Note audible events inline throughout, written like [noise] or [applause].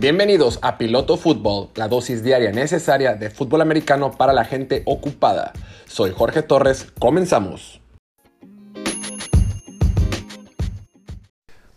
Bienvenidos a Piloto Fútbol, la dosis diaria necesaria de fútbol americano para la gente ocupada. Soy Jorge Torres, comenzamos.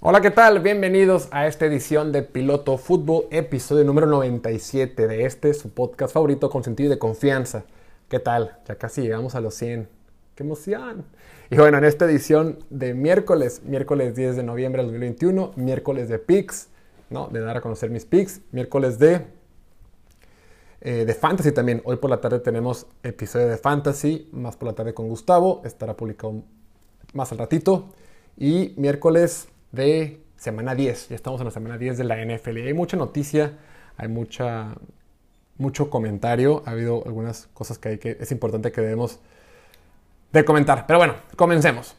Hola, ¿qué tal? Bienvenidos a esta edición de Piloto Fútbol, episodio número 97 de este, su podcast favorito con sentido de confianza. ¿Qué tal? Ya casi llegamos a los 100. ¡Qué emoción! Y bueno, en esta edición de miércoles, miércoles 10 de noviembre de 2021, miércoles de PICS, De dar a conocer mis picks. Miércoles de, eh, de Fantasy también. Hoy por la tarde tenemos episodio de Fantasy, más por la tarde con Gustavo. Estará publicado más al ratito. Y miércoles de semana 10. Ya estamos en la semana 10 de la NFL. hay mucha noticia, hay mucha, mucho comentario. Ha habido algunas cosas que, hay que es importante que debemos de comentar. Pero bueno, comencemos.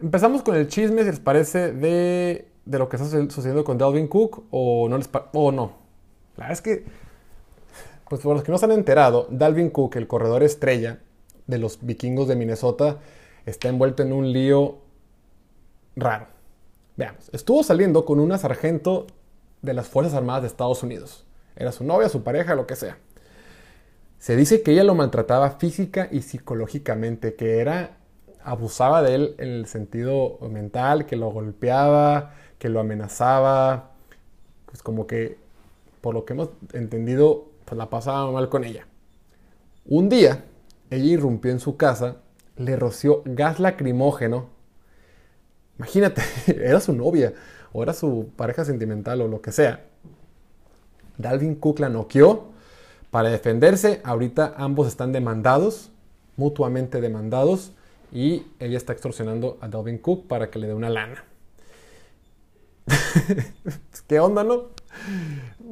Empezamos con el chisme, si les parece, de de lo que está sucediendo con Dalvin Cook o no les o no. La verdad es que, pues por los que no se han enterado, Dalvin Cook, el corredor estrella de los vikingos de Minnesota, está envuelto en un lío raro. Veamos, estuvo saliendo con una sargento de las Fuerzas Armadas de Estados Unidos. Era su novia, su pareja, lo que sea. Se dice que ella lo maltrataba física y psicológicamente, que era abusaba de él en el sentido mental, que lo golpeaba, que lo amenazaba, pues como que, por lo que hemos entendido, pues la pasaba mal con ella. Un día, ella irrumpió en su casa, le roció gas lacrimógeno. Imagínate, [laughs] era su novia, o era su pareja sentimental, o lo que sea. Dalvin Cook la noqueó para defenderse. Ahorita ambos están demandados, mutuamente demandados, y ella está extorsionando a Dalvin Cook para que le dé una lana. [laughs] ¿Qué onda, no?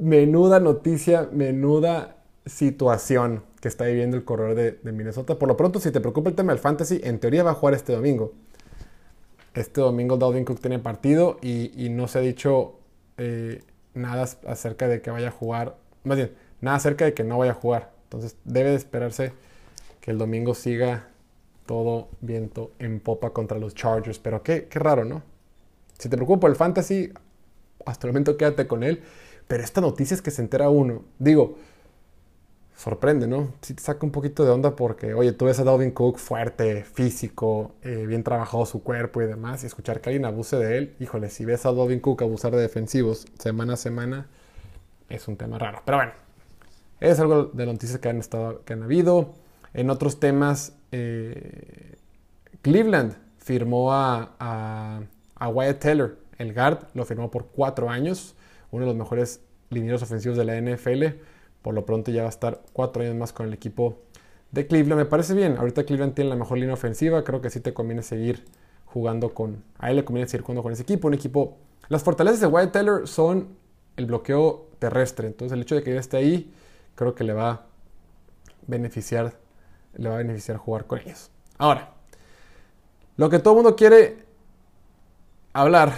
Menuda noticia, menuda situación que está viviendo el corredor de, Minnesota. Por lo pronto, si te preocupa el tema del fantasy, en teoría va a jugar este domingo. Este domingo Dalvin Cook tiene partido y, no se ha dicho eh, nada acerca de que vaya a jugar. Más bien, nada acerca de que no vaya a jugar. Entonces debe de esperarse que el domingo siga todo viento en popa contra los Chargers. Pero qué, qué raro, ¿no? Si te preocupa el fantasy, hasta el momento quédate con él. Pero esta noticia es que se entera uno. Digo, sorprende, ¿no? Sí te saca un poquito de onda porque, oye, tú ves a Dalvin Cook fuerte, físico, eh, bien trabajado su cuerpo y demás, y escuchar que alguien abuse de él, híjole, si ves a Dalvin Cook abusar de defensivos semana a semana, es un tema raro. Pero bueno, es algo de noticias que han, estado, que han habido. En otros temas, eh, Cleveland firmó a Wyatt Taylor. El guard lo firmó por cuatro años, uno de los mejores linieros ofensivos de la NFL. Por lo pronto ya va a estar cuatro años más con el equipo de Cleveland. Me parece bien. Ahorita Cleveland tiene la mejor línea ofensiva. Creo que sí te conviene seguir jugando con. A él le conviene seguir jugando con ese equipo. Un equipo. Las fortalezas de Wyatt Taylor son el bloqueo terrestre. Entonces el hecho de que ya esté ahí, creo que le va a beneficiar. Le va a beneficiar jugar con ellos. Ahora, lo que todo el mundo quiere hablar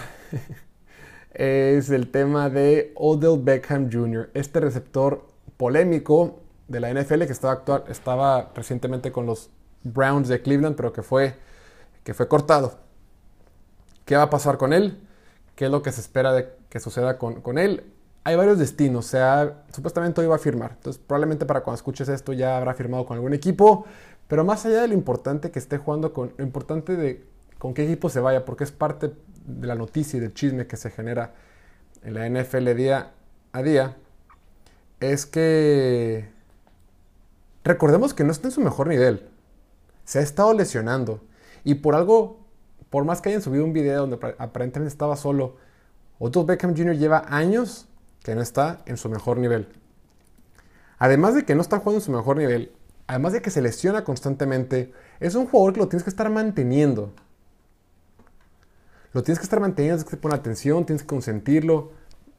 [laughs] es el tema de Odell Beckham Jr., este receptor polémico de la NFL que estaba, actual, estaba recientemente con los Browns de Cleveland, pero que fue, que fue cortado. ¿Qué va a pasar con él? ¿Qué es lo que se espera de que suceda con, con él? Hay varios destinos, o sea, supuestamente hoy va a firmar. Entonces, probablemente para cuando escuches esto ya habrá firmado con algún equipo. Pero más allá de lo importante que esté jugando con, lo importante de con qué equipo se vaya, porque es parte de la noticia y del chisme que se genera en la NFL día a día, es que recordemos que no está en su mejor nivel. Se ha estado lesionando. Y por algo, por más que hayan subido un video donde aparentemente estaba solo, Otto Beckham Jr. lleva años que no está en su mejor nivel. Además de que no está jugando en su mejor nivel, además de que se lesiona constantemente, es un jugador que lo tienes que estar manteniendo. Lo tienes que estar manteniendo, tienes que poner atención, tienes que consentirlo.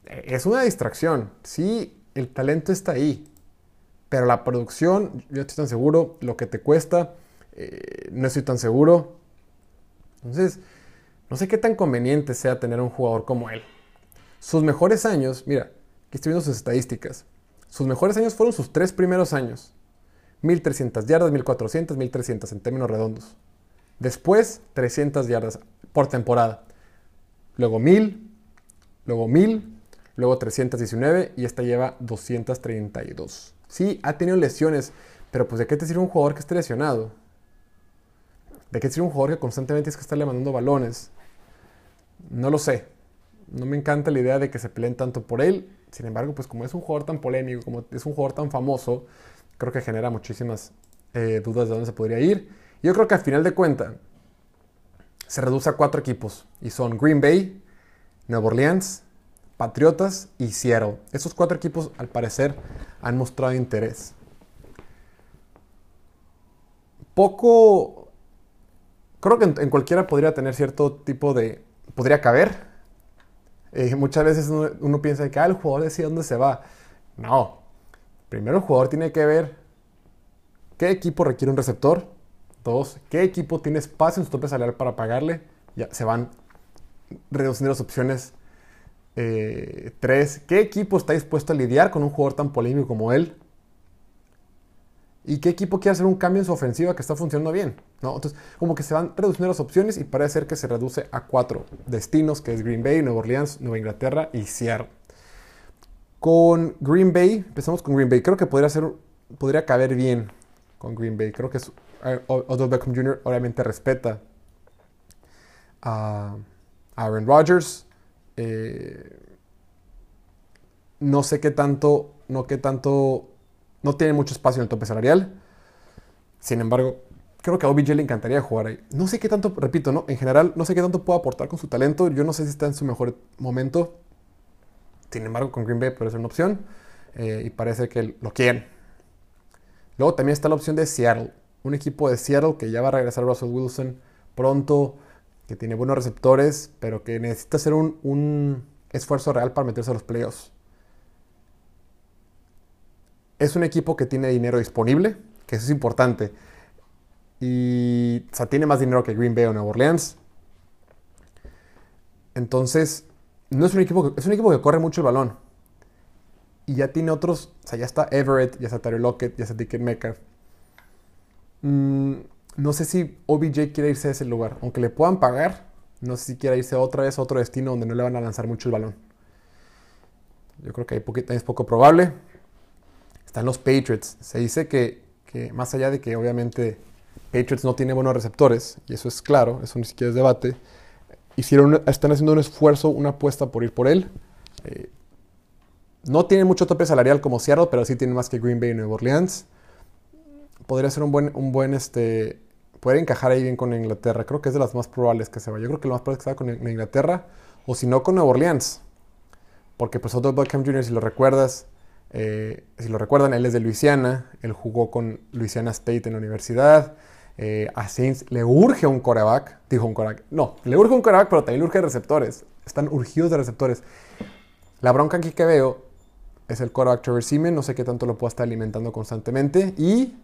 Eh, es una distracción. Sí, el talento está ahí. Pero la producción, yo estoy tan seguro, lo que te cuesta, eh, no estoy tan seguro. Entonces, no sé qué tan conveniente sea tener un jugador como él. Sus mejores años, mira, aquí estoy viendo sus estadísticas. Sus mejores años fueron sus tres primeros años. 1300 yardas, 1400, 1300 en términos redondos. Después, 300 yardas por temporada luego 1000, luego 1000, luego 319 y esta lleva 232. Sí, ha tenido lesiones, pero pues ¿de qué te sirve un jugador que esté lesionado? ¿De qué sirve un jugador que constantemente es que estarle mandando balones? No lo sé. No me encanta la idea de que se peleen tanto por él. Sin embargo, pues como es un jugador tan polémico, como es un jugador tan famoso, creo que genera muchísimas eh, dudas de dónde se podría ir. Yo creo que al final de cuentas se reduce a cuatro equipos y son Green Bay, Nueva Orleans, Patriotas y Seattle. Esos cuatro equipos al parecer han mostrado interés. Poco... Creo que en, cualquiera podría tener cierto tipo de... podría caber. Eh, muchas veces uno, piensa que ah, el jugador decide dónde se va. No. Primero el jugador tiene que ver qué equipo requiere un receptor. Qué equipo tiene espacio en su tope salarial para pagarle. Ya se van reduciendo las opciones. Eh, ¿qué equipo está dispuesto a lidiar con un jugador tan polémico como él? ¿Y qué equipo quiere hacer un cambio en su ofensiva que está funcionando bien? ¿no? Entonces, como que se van reduciendo las opciones y parece ser que se reduce a cuatro destinos, que es Green Bay, Nueva Orleans, Nueva Inglaterra y Seattle. Con Green Bay, empezamos con Green Bay. Creo que podría, ser, podría caber bien con Green Bay. Creo que es, eh, Odell Beckham Jr. obviamente respeta a Aaron Rodgers. Eh, no sé qué tanto, no qué tanto, no tiene mucho espacio en el tope salarial. Sin embargo, creo que a OBJ le encantaría jugar ahí. No sé qué tanto, repito, ¿no? En general, no sé qué tanto puede aportar con su talento. Yo no sé si está en su mejor momento. Sin embargo, con Green Bay puede ser una opción. Eh, y parece que lo quieren. Luego también está la opción de Seattle. Un equipo de Seattle que ya va a regresar Russell Wilson pronto que tiene buenos receptores, pero que necesita hacer un, esfuerzo real para meterse a los playoffs. Es un equipo que tiene dinero disponible, que eso es importante. Y, tiene más dinero que Green Bay o Nueva Orleans. Entonces, no es un equipo es un equipo que corre mucho el balón. Y ya tiene otros, o sea, ya está Everett, ya está Terry Lockett, ya está Dick Metcalf. Mm, no sé si OBJ quiere irse a ese lugar. Aunque le puedan pagar, no sé si quiere irse otra vez a otro destino donde no le van a lanzar mucho el balón. Yo creo que ahí es poco probable. Están los Patriots. Se dice que, más allá de que obviamente Patriots no tiene buenos receptores, y eso es claro, eso ni siquiera es debate, hicieron, están haciendo un esfuerzo, una apuesta por ir por él. Eh, no tienen mucho tope salarial como Seattle, pero sí tienen más que Green Bay y Nueva Orleans. Podría ser un buen, un buen este, puede encajar ahí bien con Inglaterra. Creo que es de las más probables que se vaya. Yo creo que lo más probable es que se vaya con Inglaterra o si no con Nueva Orleans. Porque pues Otto Beckham Jr., si lo recuerdas, eh, si lo recuerdan, él es de Luisiana. Él jugó con Louisiana State en la universidad. Eh, a Saints le urge un coreback. Dijo un coreback. No, le urge un coreback, pero también le urge receptores. Están urgidos de receptores. La bronca aquí que veo es el coreback Trevor Seaman. No sé qué tanto lo pueda estar alimentando constantemente. Y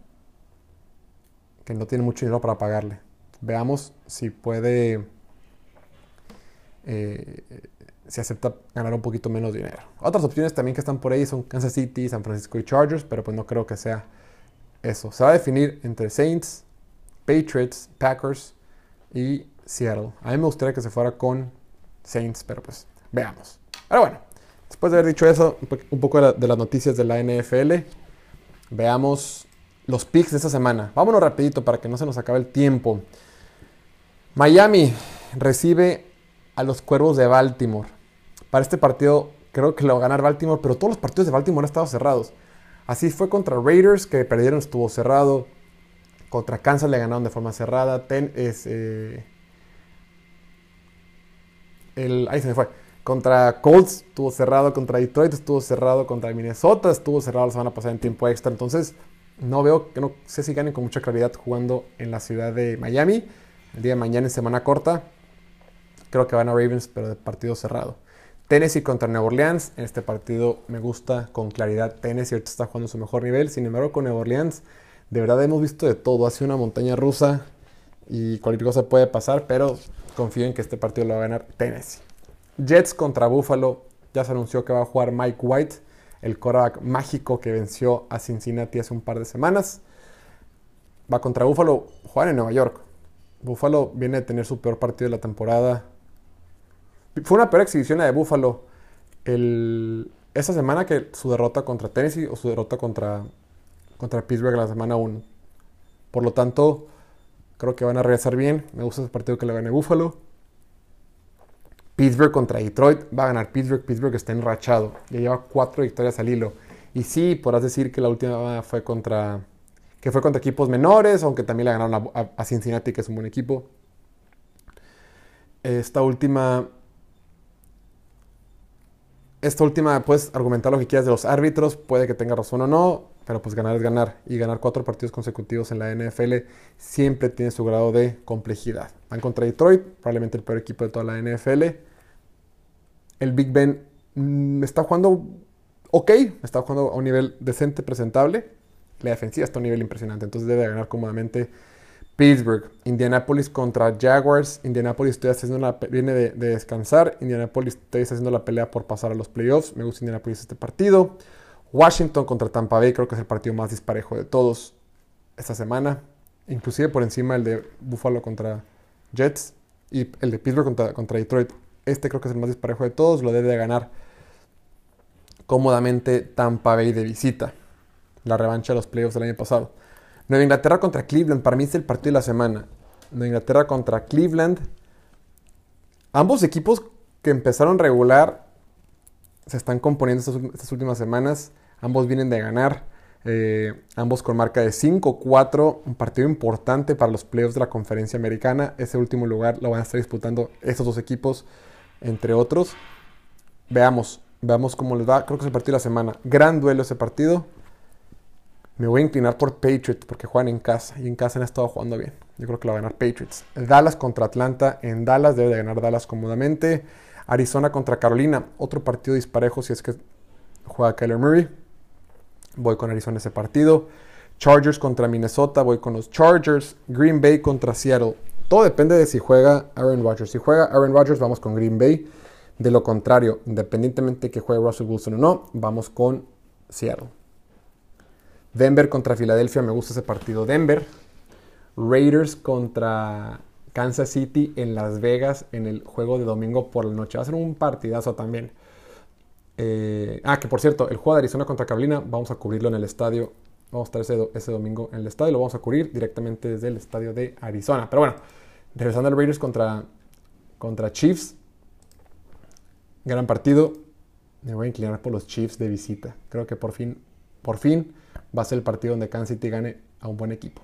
que no tiene mucho dinero para pagarle. Veamos si puede, eh, si acepta ganar un poquito menos dinero. Otras opciones también que están por ahí son Kansas City, San Francisco y Chargers, pero pues no creo que sea eso. Se va a definir entre Saints, Patriots, Packers y Seattle. A mí me gustaría que se fuera con Saints, pero pues veamos. Pero bueno, después de haber dicho eso, un poco de, las noticias de la NFL, veamos los picks de esta semana. Vámonos rapidito para que no se nos acabe el tiempo. Miami recibe a los Cuervos de Baltimore. Para este partido creo que lo va a ganar Baltimore, pero todos los partidos de Baltimore han estado cerrados. Así fue contra Raiders, que perdieron, estuvo cerrado. Contra Kansas le ganaron de forma cerrada. Ten, eh, ahí se me fue. Contra Colts estuvo cerrado, contra Detroit estuvo cerrado, contra Minnesota estuvo cerrado la semana pasada en tiempo extra. Entonces, no veo, que no sé si ganen con mucha claridad jugando en la ciudad de Miami. El día de mañana en semana corta. Creo que van a Ravens, pero de partido cerrado. Tennessee contra Nueva Orleans. En este partido me gusta con claridad. Tennessee ahorita está jugando su mejor nivel. Sin embargo, con Nueva Orleans, de verdad hemos visto de todo. Hace una montaña rusa y cualquier cosa puede pasar, pero confío en que este partido lo va a ganar Tennessee. Jets contra Buffalo. Ya se anunció que va a jugar Mike White el quarterback mágico que venció a Cincinnati hace un par de semanas. Va contra Buffalo, jugar en Nueva York. Buffalo viene a tener su peor partido de la temporada. Fue una peor exhibición de Buffalo el, esa semana que su derrota contra Tennessee o su derrota contra, contra Pittsburgh la semana 1. Por lo tanto, creo que van a regresar bien. Me gusta ese partido que le gane Buffalo. Pittsburgh contra Detroit. Va a ganar Pittsburgh. Pittsburgh está enrachado. Ya lleva cuatro victorias al hilo. Y sí, podrás decir que la última fue contra. que fue contra equipos menores, aunque también le ganaron a, a Cincinnati, que es un buen equipo. Esta última. Esta última, puedes argumentar lo que quieras de los árbitros, puede que tenga razón o no, pero pues ganar es ganar. Y ganar cuatro partidos consecutivos en la NFL siempre tiene su grado de complejidad. Van contra Detroit, probablemente el peor equipo de toda la NFL. El Big Ben mm, está jugando ok, está jugando a un nivel decente, presentable. La defensiva está a un nivel impresionante, entonces debe ganar cómodamente Pittsburgh. Indianapolis contra Jaguars. Indianapolis haciendo la, viene de, de, descansar. Indianapolis está haciendo la pelea por pasar a los playoffs. Me gusta Indianapolis este partido. Washington contra Tampa Bay, creo que es el partido más disparejo de todos esta semana. Inclusive por encima el de Buffalo contra Jets y el de Pittsburgh contra, contra Detroit. Este creo que es el más disparejo de todos. Lo debe de ganar cómodamente Tampa Bay de visita. La revancha de los playoffs del año pasado. Nueva Inglaterra contra Cleveland. Para mí es el partido de la semana. Nueva Inglaterra contra Cleveland. Ambos equipos que empezaron regular se están componiendo estas, últimas semanas. Ambos vienen de ganar. Eh, ambos con marca de 5-4. Un partido importante para los playoffs de la conferencia americana. Ese último lugar lo van a estar disputando estos dos equipos, entre otros. Veamos, veamos cómo les va. Creo que es el partido de la semana. Gran duelo ese partido. Me voy a inclinar por Patriots porque juegan en casa. Y en casa han estado jugando bien. Yo creo que lo va a ganar Patriots. Dallas contra Atlanta. En Dallas debe de ganar Dallas cómodamente. Arizona contra Carolina. Otro partido disparejo si es que juega Kyler Murray. Voy con Arizona ese partido. Chargers contra Minnesota, voy con los Chargers. Green Bay contra Seattle. Todo depende de si juega Aaron Rodgers. Si juega Aaron Rodgers, vamos con Green Bay. De lo contrario, independientemente de que juegue Russell Wilson o no, vamos con Seattle. Denver contra Filadelfia, me gusta ese partido. Denver. Raiders contra Kansas City en Las Vegas en el juego de domingo por la noche. Va a ser un partidazo también. Eh, ah, que por cierto, el juego de Arizona contra Carolina, vamos a cubrirlo en el estadio. Vamos a estar ese, ese, domingo en el estadio. Lo vamos a cubrir directamente desde el estadio de Arizona. Pero bueno, regresando al Raiders contra, contra Chiefs. Gran partido. Me voy a inclinar por los Chiefs de visita. Creo que por fin, por fin va a ser el partido donde Kansas City gane a un buen equipo.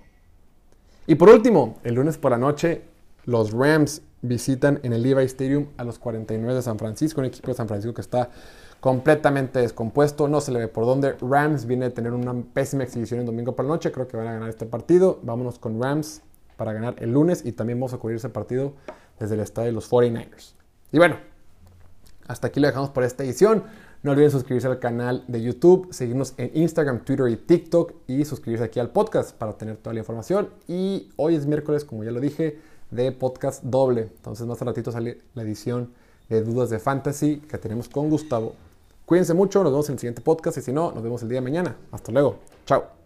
Y por último, el lunes por la noche, los Rams visitan en el Levi Stadium a los 49 de San Francisco, un equipo de San Francisco que está completamente descompuesto, no se le ve por dónde. Rams viene a tener una pésima exhibición el domingo por la noche, creo que van a ganar este partido. Vámonos con Rams para ganar el lunes y también vamos a cubrir ese partido desde el estadio de los 49ers. Y bueno, hasta aquí lo dejamos por esta edición. No olviden suscribirse al canal de YouTube, seguirnos en Instagram, Twitter y TikTok y suscribirse aquí al podcast para tener toda la información. Y hoy es miércoles, como ya lo dije, de podcast doble. Entonces más ratito sale la edición de Dudas de Fantasy que tenemos con Gustavo. Cuídense mucho, nos vemos en el siguiente podcast y si no, nos vemos el día de mañana. Hasta luego. Chao.